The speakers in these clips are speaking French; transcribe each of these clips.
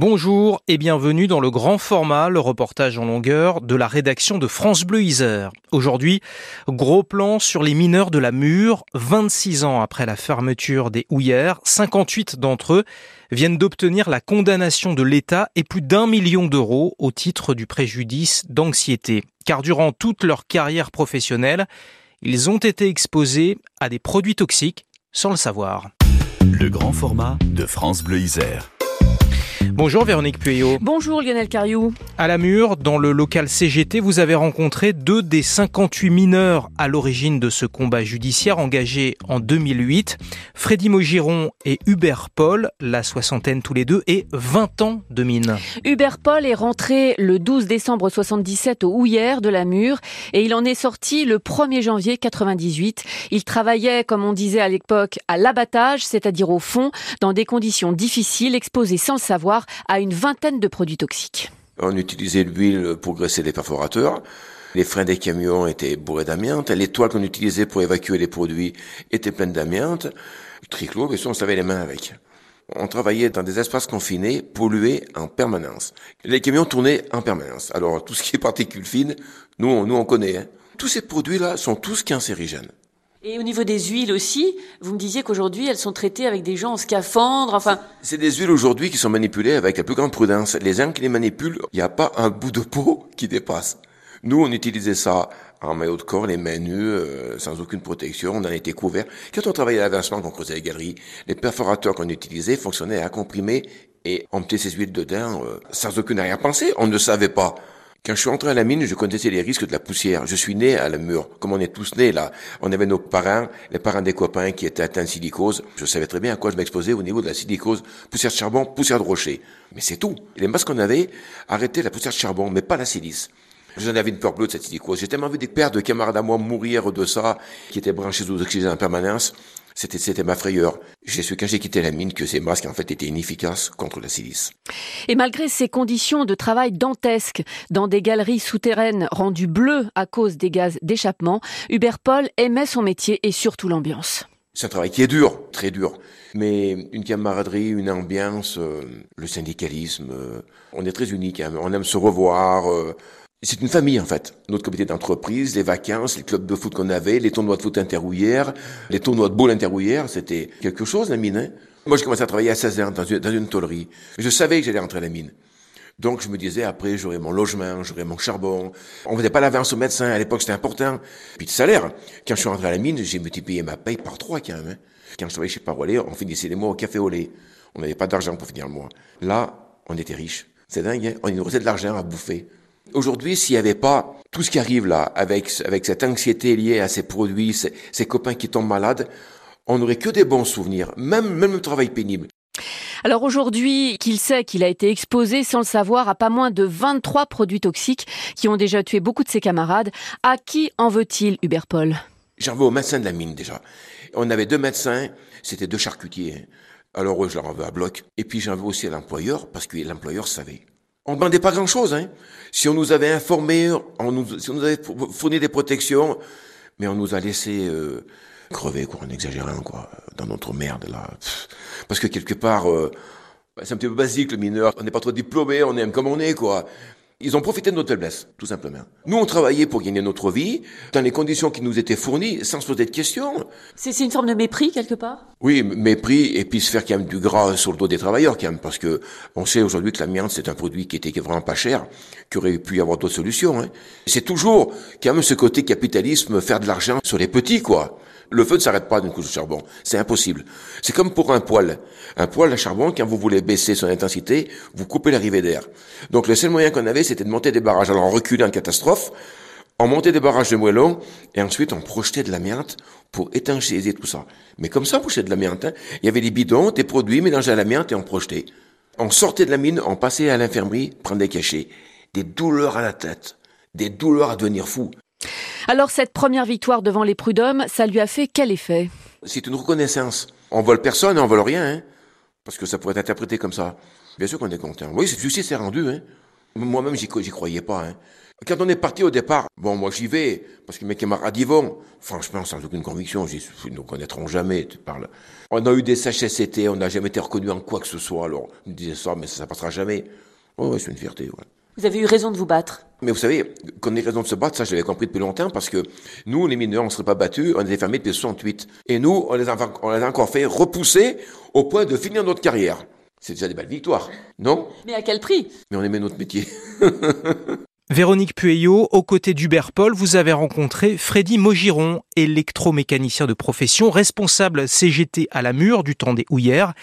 Bonjour et bienvenue dans le grand format, le reportage en longueur de la rédaction de France Bleu Isère. Aujourd'hui, gros plan sur les mineurs de la Mure. 26 ans après la fermeture des houillères, 58 d'entre eux viennent d'obtenir la condamnation de l'État et plus d'un million d'euros au titre du préjudice d'anxiété. Car durant toute leur carrière professionnelle, ils ont été exposés à des produits toxiques sans le savoir. Le grand format de France Bleu Isère. Bonjour Véronique Pueyo. Bonjour Lionel Cariou. À la Mure, dans le local CGT, vous avez rencontré deux des 58 mineurs à l'origine de ce combat judiciaire engagé en 2008. Freddy Mogiron et Hubert Paul, la soixantaine tous les deux, et 20 ans de mine. Hubert Paul est rentré le 12 décembre 77 au Houillères de la Mure et il en est sorti le 1er janvier 98. Il travaillait, comme on disait à l'époque, à l'abattage, c'est-à-dire au fond, dans des conditions difficiles, exposé sans le savoir à une vingtaine de produits toxiques. On utilisait l'huile pour graisser les perforateurs. Les freins des camions étaient bourrés d'amiante. Les toiles qu'on utilisait pour évacuer les produits étaient pleines d'amiante. Le triclot, bien sûr, on se lavait les mains avec. On travaillait dans des espaces confinés, pollués en permanence. Les camions tournaient en permanence. Alors, tout ce qui est particules fines, nous, on, nous, on connaît. Hein. Tous ces produits-là sont tous cancérigènes. Et au niveau des huiles aussi, vous me disiez qu'aujourd'hui elles sont traitées avec des gens en scaphandre, enfin. C'est des huiles aujourd'hui qui sont manipulées avec la plus grande prudence. Les uns qui les manipulent, il n'y a pas un bout de peau qui dépasse. Nous, on utilisait ça en maillot de corps, les mains nues, euh, sans aucune protection, on en était couverts. Quand on travaillait à l'avancement, qu'on creusait les galeries, les perforateurs qu'on utilisait fonctionnaient à comprimer et on mettait ces huiles dedans euh, sans aucune arrière-pensée. On ne savait pas. Quand je suis entré à la mine, je connaissais les risques de la poussière. Je suis né à la mur, comme on est tous nés là. On avait nos parents, les parents des copains qui étaient atteints de silicose. Je savais très bien à quoi je m'exposais au niveau de la silicose, poussière de charbon, poussière de rocher. Mais c'est tout. Les masques qu'on avait arrêtaient la poussière de charbon, mais pas la silice. J'en avais une peur bleue de cette silicose. J'ai tellement vu des pères de camarades à moi mourir de ça, qui étaient branchés sous oxygène en permanence. C'était, c'était ma frayeur. J'ai su quand j'ai quitté la mine que ces masques, en fait, étaient inefficaces contre la silice. Et malgré ces conditions de travail dantesques, dans des galeries souterraines rendues bleues à cause des gaz d'échappement, Hubert Paul aimait son métier et surtout l'ambiance. C'est un travail qui est dur, très dur. Mais une camaraderie, une ambiance, euh, le syndicalisme, euh, on est très unique. Hein. On aime se revoir. Euh, c'est une famille en fait. Notre comité d'entreprise, les vacances, les clubs de foot qu'on avait, les tournois de foot interouillères, les tournois de boule interouillères, c'était quelque chose la mine. Hein. Moi, j'ai commencé à travailler à 16 ans dans une, dans une. Je savais que j'allais rentrer à la mine. Donc je me disais après j'aurais mon logement, j'aurais mon charbon. On faisait pas l'avance au médecin à l'époque c'était important. Puis le salaire. Quand je suis rentré à la mine, j'ai multiplié ma paye par trois quand même. Hein. Quand je travaillais chez Parolais, on finissait les mois au café au lait. On n'avait pas d'argent pour finir le mois. Là, on était riches. C'est dingue, hein on nous restait de l'argent à bouffer. Aujourd'hui, s'il n'y avait pas tout ce qui arrive là, avec, avec cette anxiété liée à ces produits, ces, copains qui tombent malades, on n'aurait que des bons souvenirs, même, même le travail pénible. Alors aujourd'hui, qu'il sait qu'il a été exposé sans le savoir à pas moins de 23 produits toxiques qui ont déjà tué beaucoup de ses camarades, à qui en veut-il, Hubert Paul? J'en veux au médecin de la mine déjà. On avait deux médecins, c'était deux charcutiers. Alors eux, je leur en veux à bloc. Et puis j'en veux aussi à l'employeur, parce que l'employeur savait. On ne demandait pas grand-chose. Hein. Si on nous avait informé, on nous, si on nous avait fourni des protections, mais on nous a laissé euh, crever, quoi, en exagérant, quoi, dans notre merde, là. Parce que quelque part, euh, bah, c'est un petit peu basique, le mineur. On n'est pas trop diplômé, on aime comme on est, quoi. Ils ont profité de notre faiblesse, tout simplement. Nous, on travaillait pour gagner notre vie, dans les conditions qui nous étaient fournies, sans se poser de questions. C'est une forme de mépris, quelque part? Oui, mépris, et puis se faire quand même du gras sur le dos des travailleurs, quand même, parce que on sait aujourd'hui que l'amiante, c'est un produit qui était vraiment pas cher, qu'il aurait pu y avoir d'autres solutions. Hein. C'est toujours, quand même, ce côté capitalisme, faire de l'argent sur les petits, quoi. Le feu ne s'arrête pas d'une couche de charbon. C'est impossible. C'est comme pour un poêle. Un poêle à charbon, quand vous voulez baisser son intensité, vous coupez l'arrivée d'air. Donc le seul moyen qu'on avait, c'était de monter des barrages. Alors on reculait en catastrophe, on montait des barrages de moellons, et ensuite on projetait de l'amiante pour étanchéiser tout ça. Mais comme ça, on projetait de l'amiante. Hein. Il y avait des bidons, des produits mélangés à l'amiante, et on projetait. On sortait de la mine, on passait à l'infirmerie, prendre des cachets. Des douleurs à la tête. Des douleurs à devenir fou. Alors cette première victoire devant les prud'hommes, ça lui a fait quel effet? C'est une reconnaissance. On vole personne, on vole rien, hein, parce que ça pourrait être interprété comme ça. Bien sûr qu'on est content. Oui, c'est justice est rendu. Hein. Moi-même, j'y croyais pas. Hein. Quand on est parti au départ, bon, moi j'y vais, parce que mes camarades y vont. Franchement, sans aucune conviction, ils ne connaîtront jamais, tu parles. On a eu des CHSCT, on n'a jamais été reconnu en quoi que ce soit, alors on disait ça, mais ça, ça passera jamais. Oh, c'est une fierté. Vous avez eu raison de vous battre. Mais vous savez, qu'on ait raison de se battre, ça je l'avais compris depuis longtemps, parce que nous, les mineurs, on ne serait pas battus, on était fermés depuis 68. Et nous, on les, a, on les a encore fait repousser au point de finir notre carrière. C'est déjà des belles victoires, non? Mais à quel prix? Mais on aimait notre métier. Véronique Pueyo, aux côtés d'Hubert Paul, vous avez rencontré Freddy Mogiron, électromécanicien de profession, responsable CGT à la mur du temps des houillères,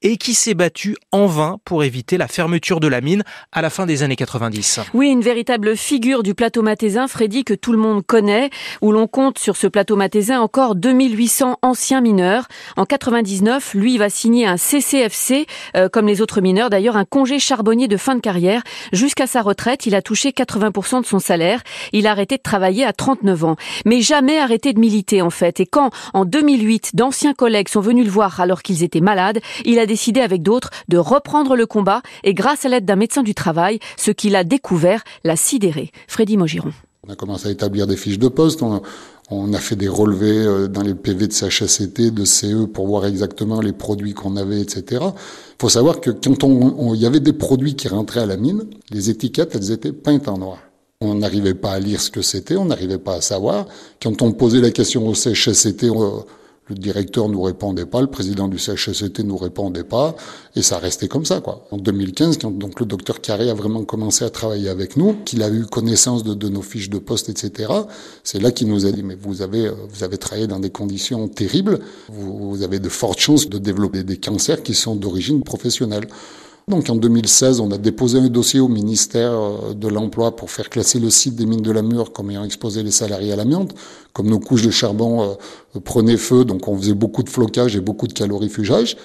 et qui s'est battu en vain pour éviter la fermeture de la mine à la fin des années 90. Oui, une véritable figure du plateau mathésin, Freddy, que tout le monde connaît, où l'on compte sur ce plateau mathésin encore 2800 anciens mineurs. En 99, lui va signer un CCFC, euh, comme les autres mineurs d'ailleurs, un congé charbonnier de fin de carrière. Jusqu'à sa retraite, il a touché 80% de son salaire. Il a arrêté de travailler à 39 ans. Mais jamais arrêté de militer, en fait. Et quand, en 2008, d'anciens collègues sont venus le voir alors qu'ils étaient malades, il a décidé avec d'autres de reprendre le combat et grâce à l'aide d'un médecin du travail, ce qu'il a découvert l'a sidéré. Freddy Mogiron. On a commencé à établir des fiches de poste. On, a fait des relevés euh, dans les PV de CHSCT, de CE pour voir exactement les produits qu'on avait, etc. Il faut savoir que quand on, il y avait des produits qui rentraient à la mine, les étiquettes, elles étaient peintes en noir. On n'arrivait pas à lire ce que c'était, on n'arrivait pas à savoir. Quand on posait la question au CHSCT, le directeur nous répondait pas, le président du CHSCT nous répondait pas, et ça restait comme ça, quoi. En 2015, quand donc le docteur Carré a vraiment commencé à travailler avec nous, qu'il a eu connaissance de, nos fiches de poste, etc., c'est là qu'il nous a dit, mais vous avez, vous avez travaillé dans des conditions terribles, vous avez de fortes chances de développer des cancers qui sont d'origine professionnelle. Donc en 2016, on a déposé un dossier au ministère euh, de l'Emploi pour faire classer le site des mines de la Mure comme ayant exposé les salariés à l'amiante. Comme nos couches de charbon euh, prenaient feu, donc on faisait beaucoup de flocage et beaucoup de calorifugage.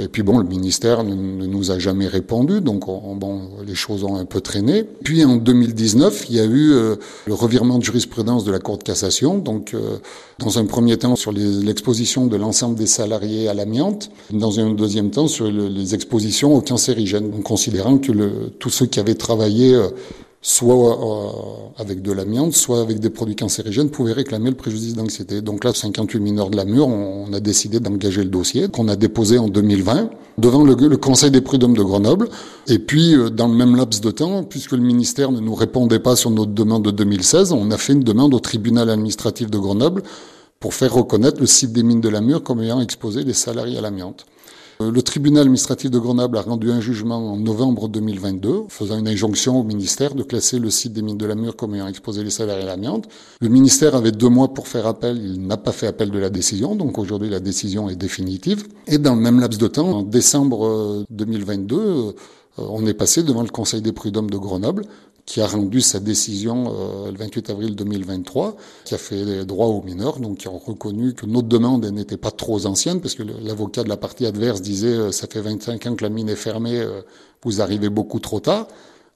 Et puis bon, le ministère ne, nous a jamais répondu, donc bon, les choses ont un peu traîné. Puis en 2019, il y a eu euh, le revirement de jurisprudence de la Cour de cassation, donc euh, dans un premier temps sur l'exposition de l'ensemble des salariés à l'amiante, dans un deuxième temps sur les expositions aux cancérigènes, considérant que le, tous ceux qui avaient travaillé euh, soit euh, avec de l'amiante, soit avec des produits cancérigènes, pouvaient réclamer le préjudice d'anxiété. Donc là, 58 mineurs de la mur, on, a décidé d'engager le dossier qu'on a déposé en 2020 devant le, Conseil des prud'hommes de Grenoble. Et puis, euh, dans le même laps de temps, puisque le ministère ne nous répondait pas sur notre demande de 2016, on a fait une demande au tribunal administratif de Grenoble pour faire reconnaître le site des mines de la mur comme ayant exposé des salariés à l'amiante. Euh, le tribunal administratif de Grenoble a rendu un jugement en novembre 2022, faisant une injonction au ministère de classer le site des mines de la Mure comme ayant exposé les salariés à l'amiante. Le ministère avait deux mois pour faire appel, il n'a pas fait appel de la décision, donc aujourd'hui la décision est définitive. Et dans le même laps de temps, en décembre 2022, euh, on est passé devant le Conseil des prud'hommes de Grenoble qui a rendu sa décision euh, le 28 avril 2023, qui a fait droit aux mineurs, donc qui a reconnu que notre demande n'était pas trop ancienne, parce que l'avocat de la partie adverse disait euh, ça fait 25 ans que la mine est fermée, euh, vous arrivez beaucoup trop tard.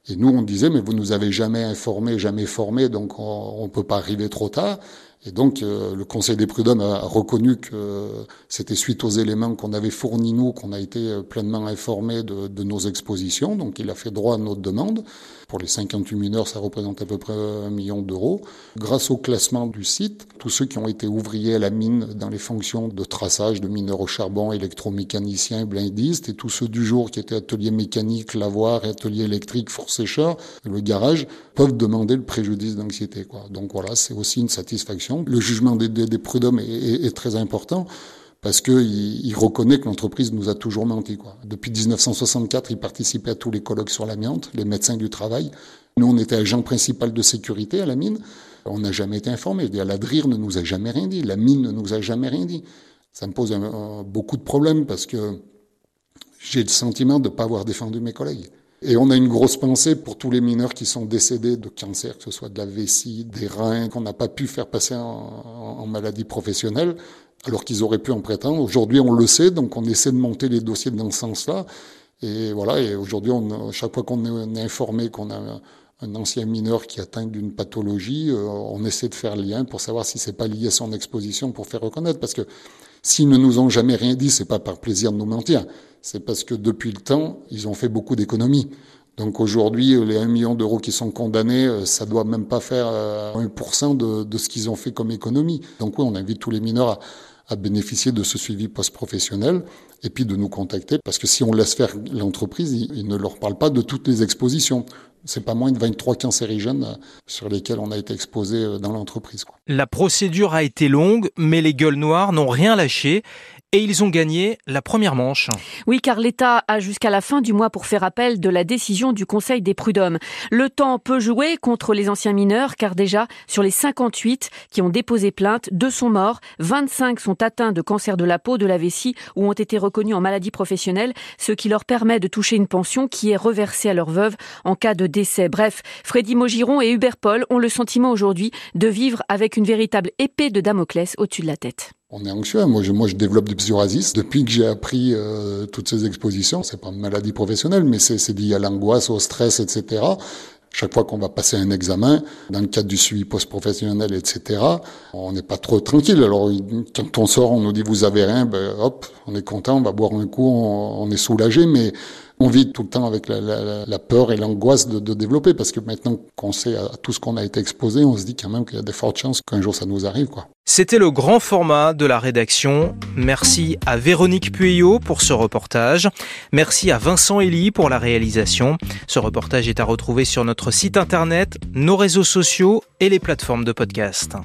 Et nous, on disait, mais vous nous avez jamais informé, jamais formé, donc on ne peut pas arriver trop tard. Et donc, euh, le Conseil des prud'hommes a reconnu que c'était suite aux éléments qu'on avait fournis nous qu'on a été euh, pleinement informés de, de, nos expositions. Donc, il a fait droit à notre demande. Pour les 58 mineurs, ça représente à peu près un million d'euros. Grâce au classement du site, tous ceux qui ont été ouvriers à la mine dans les fonctions de traçage de mineurs au charbon, électromécaniciens, blindistes, et tous ceux du jour qui étaient atelier mécanique, lavoir, atelier électrique, four-sécheur, le garage, peuvent demander le préjudice d'anxiété. Donc voilà, c'est aussi une satisfaction. Le jugement des, prud'hommes est, très important parce qu'il il reconnaît que l'entreprise nous a toujours menti. Depuis 1964, il participait à tous les colloques sur l'amiante, les médecins du travail. Nous, on était agent principal de sécurité à la mine. On n'a jamais été informé. La DRIR ne nous a jamais rien dit. La mine ne nous a jamais rien dit. Ça me pose beaucoup de problèmes parce que j'ai le sentiment de ne pas avoir défendu mes collègues. Et on a une grosse pensée pour tous les mineurs qui sont décédés de cancer, que ce soit de la vessie, des reins, qu'on n'a pas pu faire passer en, maladie professionnelle, alors qu'ils auraient pu en prétendre. Aujourd'hui, on le sait, donc on essaie de monter les dossiers dans ce sens-là. Et voilà, et aujourd'hui, chaque fois qu'on est informé qu'on a un ancien mineur qui atteint d'une pathologie, euh, on essaie de faire lien pour savoir si c'est pas lié à son exposition pour faire reconnaître. Parce que s'ils ne nous ont jamais rien dit, c'est pas par plaisir de nous mentir. C'est parce que depuis le temps, ils ont fait beaucoup d'économies. Donc aujourd'hui, les 1 million d'euros qui sont condamnés, euh, ça doit même pas faire 1% de, de ce qu'ils ont fait comme économie. Donc oui, on invite tous les mineurs à, bénéficier de ce suivi post-professionnel et puis de nous contacter parce que si on laisse faire l'entreprise, il, ne leur parle pas de toutes les expositions. C'est pas moins de 23 cancérigènes euh, sur lesquels on a été exposé euh, dans l'entreprise. La procédure a été longue, mais les gueules noires n'ont rien lâché et ils ont gagné la première manche. Oui, car l'État a jusqu'à la fin du mois pour faire appel de la décision du Conseil des prud'hommes. Le temps peut jouer contre les anciens mineurs, car déjà, sur les 58 qui ont déposé plainte, deux sont morts, 25 sont atteints de cancer de la peau, de la vessie ou ont été reconnus en maladie professionnelle, ce qui leur permet de toucher une pension qui est reversée à leur veuve en cas de décès. Bref, Freddy Mogiron et Hubert Paul ont le sentiment aujourd'hui de vivre avec une véritable épée de Damoclès au-dessus de la tête. On est anxieux. Moi, je, moi, je développe du psoriasis. Depuis que j'ai appris euh, toutes ces expositions, c'est pas une maladie professionnelle, mais c'est lié à l'angoisse, au stress, etc. Chaque fois qu'on va passer un examen, dans le cadre du suivi post-professionnel, etc., on n'est pas trop tranquille. Alors, quand on sort, on nous dit vous avez rien, ben hop, on est content, on va boire un coup, on, on est soulagé, mais on vit tout le temps avec la, peur et l'angoisse de, développer, parce que maintenant qu'on sait à tout ce qu'on a été exposé, on se dit quand même qu'il y a de fortes chances qu'un jour ça nous arrive. C'était le grand format de la rédaction. Merci à Véronique Pueyo pour ce reportage. Merci à Vincent Elie pour la réalisation. Ce reportage est à retrouver sur notre site internet, nos réseaux sociaux et les plateformes de podcast.